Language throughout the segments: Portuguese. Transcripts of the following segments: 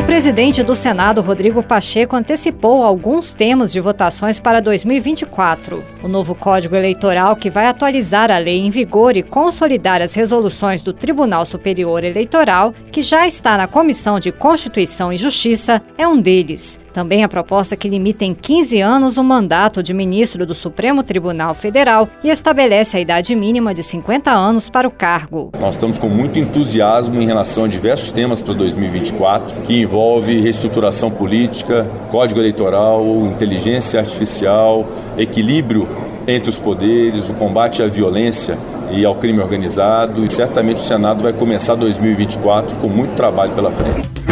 O presidente do Senado, Rodrigo Pacheco, antecipou alguns temas de votações para 2024. O novo Código Eleitoral, que vai atualizar a lei em vigor e consolidar as resoluções do Tribunal Superior Eleitoral, que já está na Comissão de Constituição e Justiça, é um deles. Também a proposta que limita em 15 anos o mandato de ministro do Supremo Tribunal Federal e estabelece a idade mínima de 50 anos para o cargo. Nós estamos com muito entusiasmo em relação a diversos temas para 2024, que envolve reestruturação política, código eleitoral, inteligência artificial, equilíbrio entre os poderes, o combate à violência e ao crime organizado. E certamente o Senado vai começar 2024 com muito trabalho pela frente.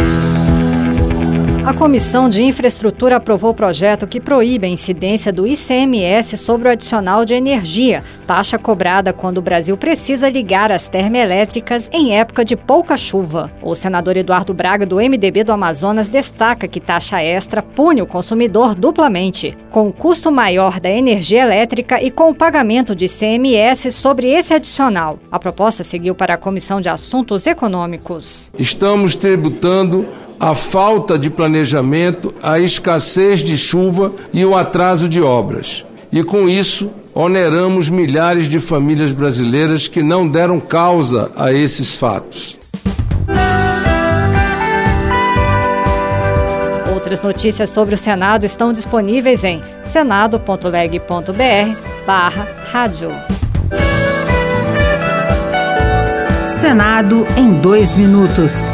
A Comissão de Infraestrutura aprovou o projeto que proíbe a incidência do ICMS sobre o adicional de energia, taxa cobrada quando o Brasil precisa ligar as termoelétricas em época de pouca chuva. O senador Eduardo Braga, do MDB do Amazonas, destaca que taxa extra pune o consumidor duplamente, com o custo maior da energia elétrica e com o pagamento de ICMS sobre esse adicional. A proposta seguiu para a Comissão de Assuntos Econômicos. Estamos tributando a falta de planejamento, a escassez de chuva e o atraso de obras. E com isso, oneramos milhares de famílias brasileiras que não deram causa a esses fatos. Outras notícias sobre o Senado estão disponíveis em senado.leg.br barra rádio. Senado em dois minutos.